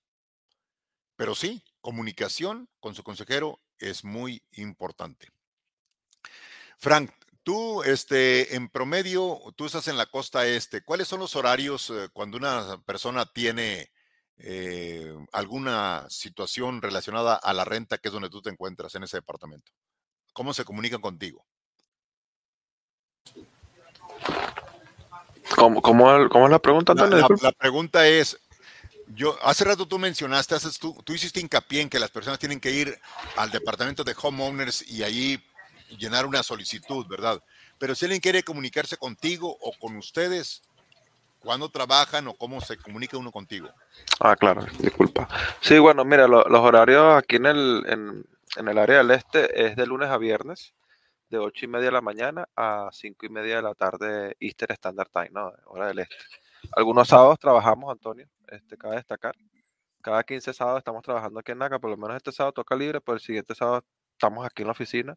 Pero sí, comunicación con su consejero es muy importante. Frank, tú, este, en promedio, tú estás en la costa este. ¿Cuáles son los horarios eh, cuando una persona tiene eh, alguna situación relacionada a la renta, que es donde tú te encuentras en ese departamento? ¿Cómo se comunican contigo? ¿Cómo, cómo, cómo es la pregunta, la pregunta es, yo, hace rato tú mencionaste, tú, hiciste hincapié en que las personas tienen que ir al departamento de homeowners y allí llenar una solicitud, ¿verdad? Pero si alguien quiere comunicarse contigo o con ustedes, ¿cuándo trabajan o cómo se comunica uno contigo? Ah, claro, disculpa. Sí, bueno, mira, los horarios aquí en el, en, el área del este es de lunes a viernes, de 8 y media de la mañana a 5 y media de la tarde, Easter Standard Time, ¿no? Hora del este. Algunos sábados trabajamos, Antonio, este, cabe destacar. Cada 15 sábados estamos trabajando aquí en NACA, por lo menos este sábado toca libre, pero el siguiente sábado estamos aquí en la oficina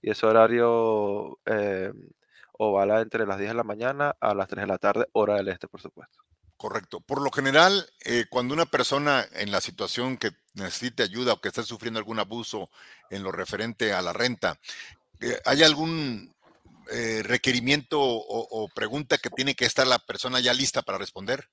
y ese horario eh, ovala entre las 10 de la mañana a las 3 de la tarde, hora del este, por supuesto. Correcto. Por lo general, eh, cuando una persona en la situación que necesite ayuda o que esté sufriendo algún abuso en lo referente a la renta, eh, ¿hay algún eh, requerimiento o, pregunta que tiene que estar la persona ya lista para responder?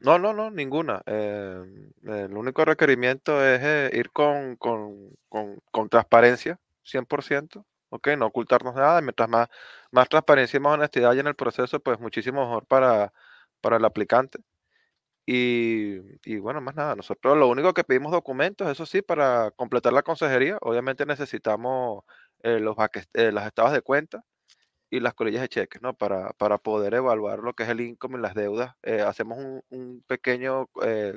No, no, no, ninguna. Eh, el único requerimiento es eh, ir con, con, con, con, transparencia, 100%, ¿ok? No ocultarnos nada. Mientras más, más transparencia y más honestidad en el proceso, pues muchísimo mejor para, para el aplicante. Y, bueno, más nada, nosotros lo único que pedimos documentos, eso sí, para completar la consejería, obviamente necesitamos eh, los las estados de cuenta y las colillas de cheques, ¿no? Para, para poder evaluar lo que es el income y las deudas. Eh, hacemos un, un pequeño,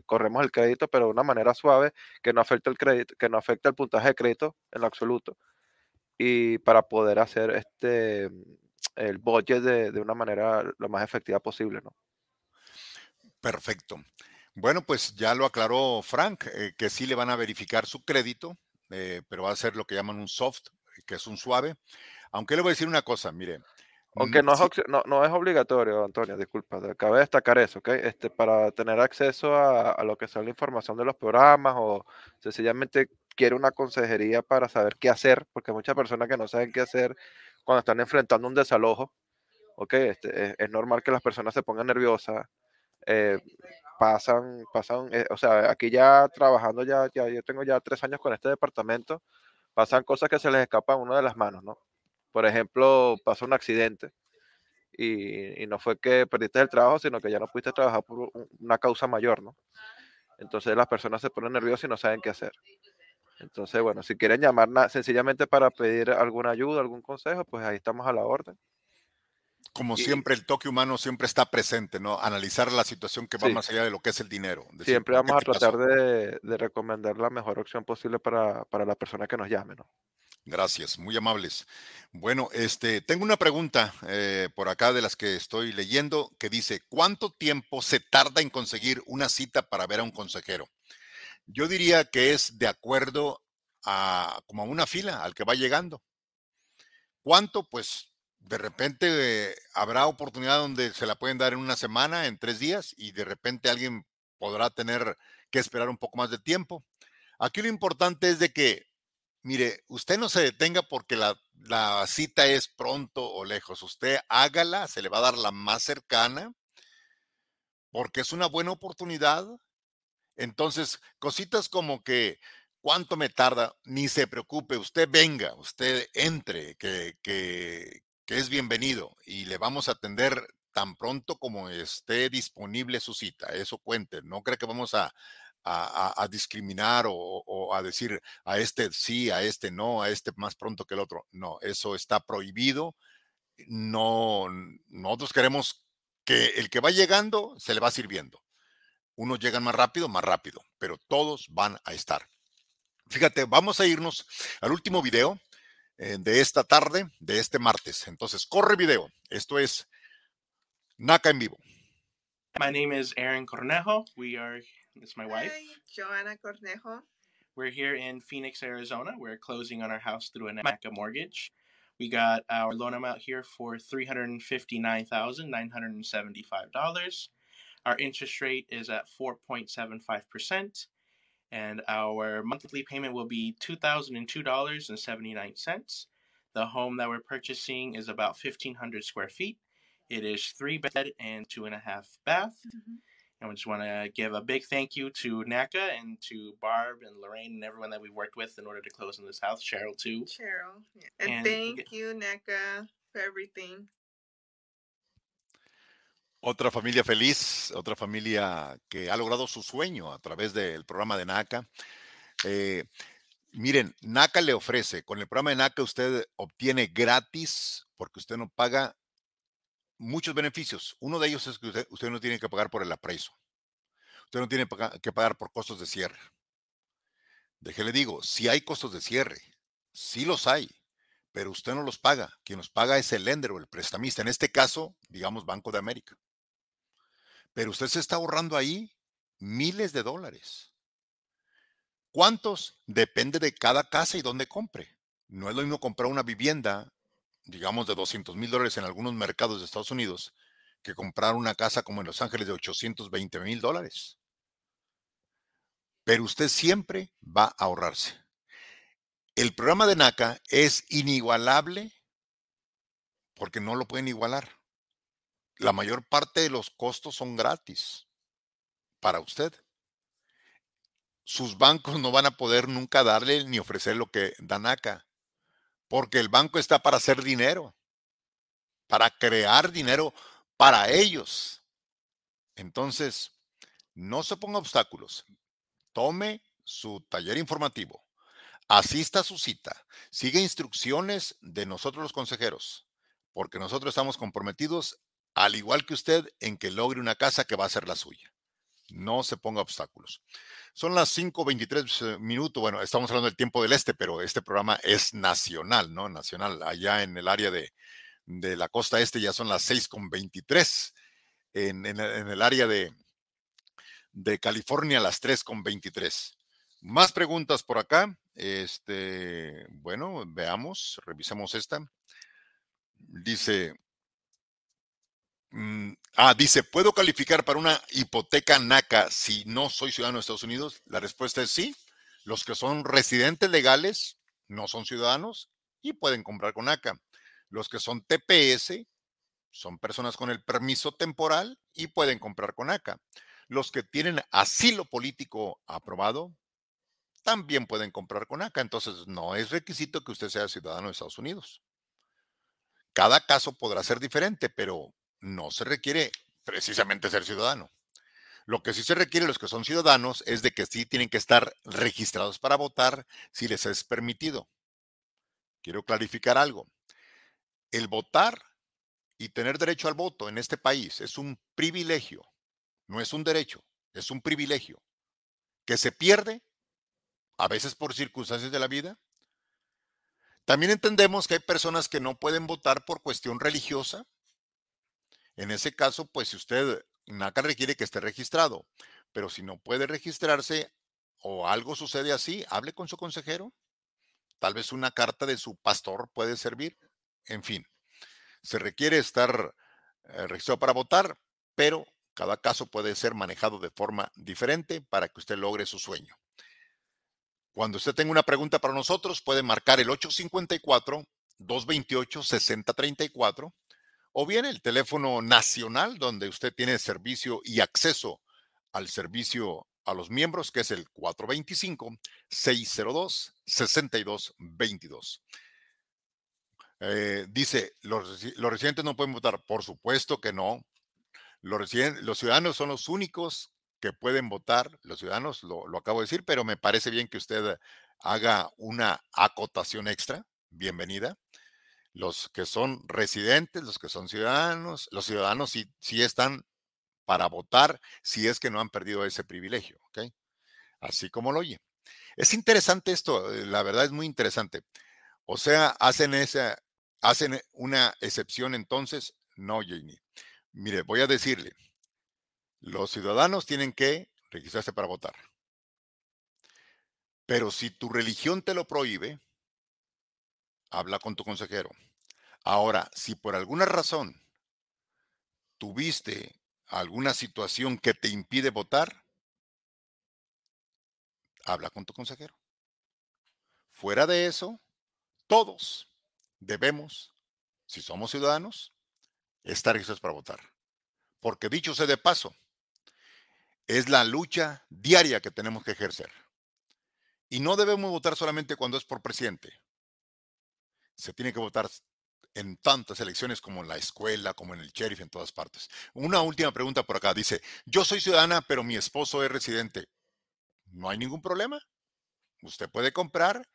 corremos el crédito, pero de una manera suave, que no afecte el crédito, que no afecte el puntaje de crédito en lo absoluto. Y para poder hacer este el budget de, de una manera lo más efectiva posible, ¿no? Perfecto. Bueno, pues ya lo aclaró Frank, eh, que sí le van a verificar su crédito, eh, pero va a ser lo que llaman un soft, que es un suave. Aunque le voy a decir una cosa, mire. Aunque no es, no, no es obligatorio, Antonio, disculpa, acabo de destacar eso, ¿ok? Este, para tener acceso a, a lo que son la información de los programas o sencillamente quiere una consejería para saber qué hacer, porque hay muchas personas que no saben qué hacer cuando están enfrentando un desalojo, ¿ok? Este, es, es normal que las personas se pongan nerviosas, eh, pasan, pasan, eh, o sea, aquí ya trabajando, ya, ya, yo tengo ya tres años con este departamento, pasan cosas que se les escapan a uno de las manos, ¿no? Por ejemplo, pasa un accidente y, y, no fue que perdiste el trabajo, sino que ya no pudiste trabajar por una causa mayor, ¿no? Entonces las personas se ponen nerviosas y no saben qué hacer. Entonces, bueno, si quieren llamar sencillamente para pedir alguna ayuda, algún consejo, pues ahí estamos a la orden como siempre, el toque humano siempre está presente, ¿no? Analizar la situación que va más allá de lo que es el dinero. siempre vamos a tratar de, recomendar la mejor opción posible para, la persona que nos llame, ¿no? Gracias, muy amables. Bueno, este, tengo una pregunta eh, por acá de las que estoy leyendo que dice, ¿cuánto tiempo se tarda en conseguir una cita para ver a un consejero? Yo diría que es de acuerdo a como una fila al que va llegando. ¿Cuánto? Pues de repente habrá oportunidad donde se la pueden dar en una semana, en tres días, y de repente alguien podrá tener que esperar un poco más de tiempo. Aquí lo importante es de que, mire, usted no se detenga porque la, cita es pronto o lejos. Usted hágala, se le va a dar la más cercana, porque es una buena oportunidad. Entonces, cositas como que ¿Cuánto me tarda? Ni se preocupe, usted venga, usted entre, que, que, es bienvenido y le vamos a atender tan pronto como esté disponible su cita. Eso cuente. No cree que vamos a, a, discriminar o, a decir a este sí, a este no, a este más pronto que el otro. No, eso está prohibido. No, nosotros queremos que el que va llegando se le va sirviendo. Unos llegan más rápido, más rápido, pero todos van a estar. Fíjate, vamos a irnos al último video eh, de esta tarde, de este martes. Entonces, corre video. Esto es NACA en vivo. My name is Aaron Cornejo. We are, it's my wife. Hi, Joanna Cornejo. We're here in Phoenix, Arizona. We're closing on our house through a NACA mortgage. We got our loan amount here for $359,975. Our interest rate is at 4.75% and our monthly payment will be $2,002.79. The home that we're purchasing is about 1,500 square feet. It is three bed and two and a half bath. Mm-hmm. And we just want to give a big thank you to NACA and to Barb and Lorraine and everyone that we worked with in order to close on this house. Cheryl too. Cheryl, yeah. and, and thank you NACA for everything. Otra familia feliz, otra familia que ha logrado su sueño a través del programa de NACA. Eh, miren, NACA le ofrece, con el programa de NACA usted obtiene gratis, porque usted no paga muchos beneficios. Uno de ellos es que usted, no tiene que pagar por el aprecio. Usted no tiene que pagar por costos de cierre. Déjele digo, si hay costos de cierre, sí los hay, pero usted no los paga. Quien los paga es el lender o el prestamista. En este caso, digamos Banco de América. Pero usted se está ahorrando ahí miles de dólares. ¿Cuántos? Depende de cada casa y dónde compre. No es lo mismo comprar una vivienda, digamos, de 200 mil dólares en algunos mercados de Estados Unidos, que comprar una casa como en Los Ángeles de 820 mil dólares. Pero usted siempre va a ahorrarse. El programa de NACA es inigualable porque no lo pueden igualar la mayor parte de los costos son gratis para usted. Sus bancos no van a poder nunca darle ni ofrecer lo que dan acá, porque el banco está para hacer dinero, para crear dinero para ellos. Entonces, no se ponga obstáculos. Tome su taller informativo. Asista a su cita. Sigue instrucciones de nosotros los consejeros, porque nosotros estamos comprometidos, al igual que usted, en que logre una casa que va a ser la suya. No se ponga obstáculos. Son las 5.23 minutos. Bueno, estamos hablando del tiempo del este, pero este programa es nacional, ¿no? Nacional. Allá en el área de, de la costa este ya son las 6.23. En, en, en el área de, de California, las 3.23. Más preguntas por acá. Este, bueno, veamos, revisemos esta. Dice, ah, dice, ¿puedo calificar para una hipoteca NACA si no soy ciudadano de Estados Unidos? La respuesta es sí. Los que son residentes legales no son ciudadanos y pueden comprar con NACA. Los que son TPS son personas con el permiso temporal y pueden comprar con ACA. Los que tienen asilo político aprobado también pueden comprar con ACA. Entonces, no es requisito que usted sea ciudadano de Estados Unidos. Cada caso podrá ser diferente, pero no se requiere precisamente ser ciudadano. Lo que sí se requiere los que son ciudadanos es de que sí tienen que estar registrados para votar si les es permitido. Quiero clarificar algo. El votar y tener derecho al voto en este país es un privilegio, no es un derecho, es un privilegio que se pierde a veces por circunstancias de la vida. También entendemos que hay personas que no pueden votar por cuestión religiosa. En ese caso, pues si usted, NACA requiere que esté registrado, pero si no puede registrarse o algo sucede así, hable con su consejero. Tal vez una carta de su pastor puede servir. En fin, se requiere estar eh, registrado para votar, pero cada caso puede ser manejado de forma diferente para que usted logre su sueño. Cuando usted tenga una pregunta para nosotros, puede marcar el 854-228-6034 o bien el teléfono nacional donde usted tiene servicio y acceso al servicio a los miembros, que es el 425-602-6222. Eh, dice, ¿los, ¿los, residentes no pueden votar? Por supuesto que no. Los, los ciudadanos son los únicos que pueden votar los ciudadanos, lo, lo, acabo de decir, pero me parece bien que usted haga una acotación extra, bienvenida. Los que son residentes, los que son ciudadanos, los ciudadanos sí, sí están para votar si es que no han perdido ese privilegio, ¿ok? Así como lo oye. Es interesante esto, eh, la verdad es muy interesante. O sea, hacen esa, hacen una excepción entonces, no, Jamie. Mire, voy a decirle, los ciudadanos tienen que registrarse para votar. Pero si tu religión te lo prohíbe, habla con tu consejero. Ahora, si por alguna razón tuviste alguna situación que te impide votar, habla con tu consejero. Fuera de eso, todos debemos, si somos ciudadanos, estar registrados para votar. Porque dicho sea de paso, es la lucha diaria que tenemos que ejercer. Y no debemos votar solamente cuando es por presidente. Se tiene que votar en tantas elecciones como en la escuela, como en el sheriff, en todas partes. Una última pregunta por acá. Dice, yo soy ciudadana, pero mi esposo es residente. No hay ningún problema. Usted puede comprar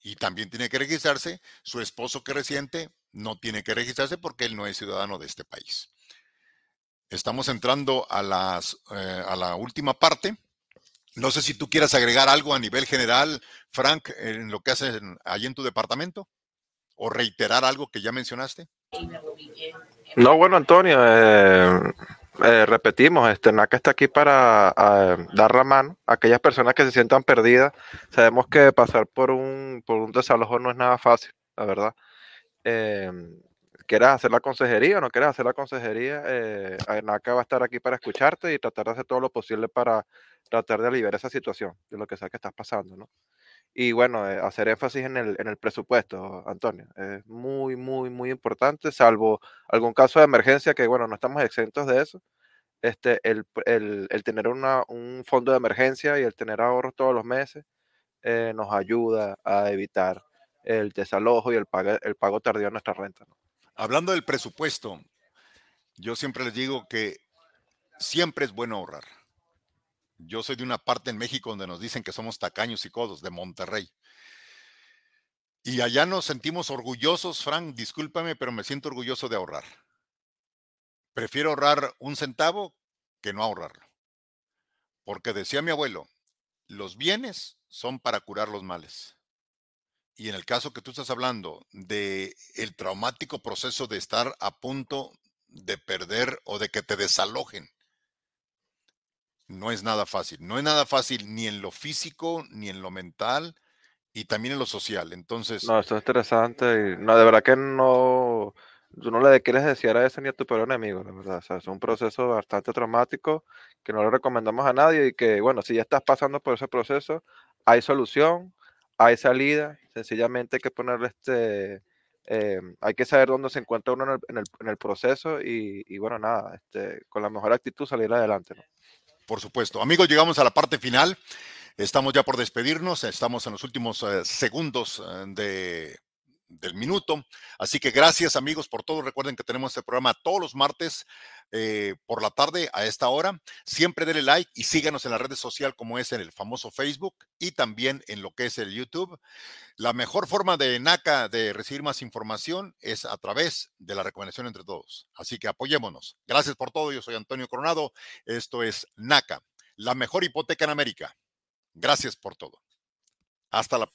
y también tiene que registrarse. Su esposo que es residente no tiene que registrarse porque él no es ciudadano de este país. Estamos entrando a, las, eh, a la última parte. No sé si tú quieras agregar algo a nivel general, Frank, en lo que haces allí en tu departamento, o reiterar algo que ya mencionaste. No, bueno, Antonio, eh, eh, repetimos, este NACA está aquí para dar la mano a aquellas personas que se sientan perdidas. Sabemos que pasar por un, por un desalojo no es nada fácil, la verdad quieras hacer la consejería o no quieras hacer la consejería, eh, NACA va a estar aquí para escucharte y tratar de hacer todo lo posible para tratar de aliviar esa situación de lo que sea que estás pasando, ¿no? Y bueno, eh, hacer énfasis en el, en el presupuesto, Antonio. Es muy, muy, muy importante, salvo algún caso de emergencia que, bueno, no estamos exentos de eso. Este, el, el, el tener una, un fondo de emergencia y el tener ahorros todos los meses eh, nos ayuda a evitar el desalojo y el pago, el pago tardío de nuestra renta. Hablando del presupuesto, yo siempre les digo que siempre es bueno ahorrar. Yo soy de una parte en México donde nos dicen que somos tacaños y codos, de Monterrey. Y allá nos sentimos orgullosos, Frank, discúlpame, pero me siento orgulloso de ahorrar. Prefiero ahorrar un centavo que no ahorrarlo. Porque decía mi abuelo, los bienes son para curar los males. Y en el caso que tú estás hablando de el traumático proceso de estar a punto de perder o de que te desalojen, no es nada fácil. No es nada fácil ni en lo físico, ni en lo mental, y también en lo social. Entonces. No, esto es interesante. No, de verdad que no. Tú no le quieres decir a ese ni a tu peor enemigo, la verdad. O sea, es un proceso bastante traumático que no le recomendamos a nadie y que, bueno, si ya estás pasando por ese proceso, hay solución, hay salida. Sencillamente hay que ponerle este. Eh, hay que saber dónde se encuentra uno en el, en el, proceso y, y, bueno, nada, este, con la mejor actitud salir adelante. ¿no? Por supuesto. Amigos, llegamos a la parte final. Estamos ya por despedirnos, estamos en los últimos eh, segundos eh, de, del minuto. Así que gracias amigos por todo. Recuerden que tenemos este programa todos los martes eh, por la tarde a esta hora. Siempre denle like y síganos en las redes sociales como es en el famoso Facebook y también en lo que es el YouTube. La mejor forma de NACA de recibir más información es a través de la recomendación entre todos. Así que apoyémonos. Gracias por todo. Yo soy Antonio Coronado. Esto es NACA, la mejor hipoteca en América. Gracias por todo. Hasta la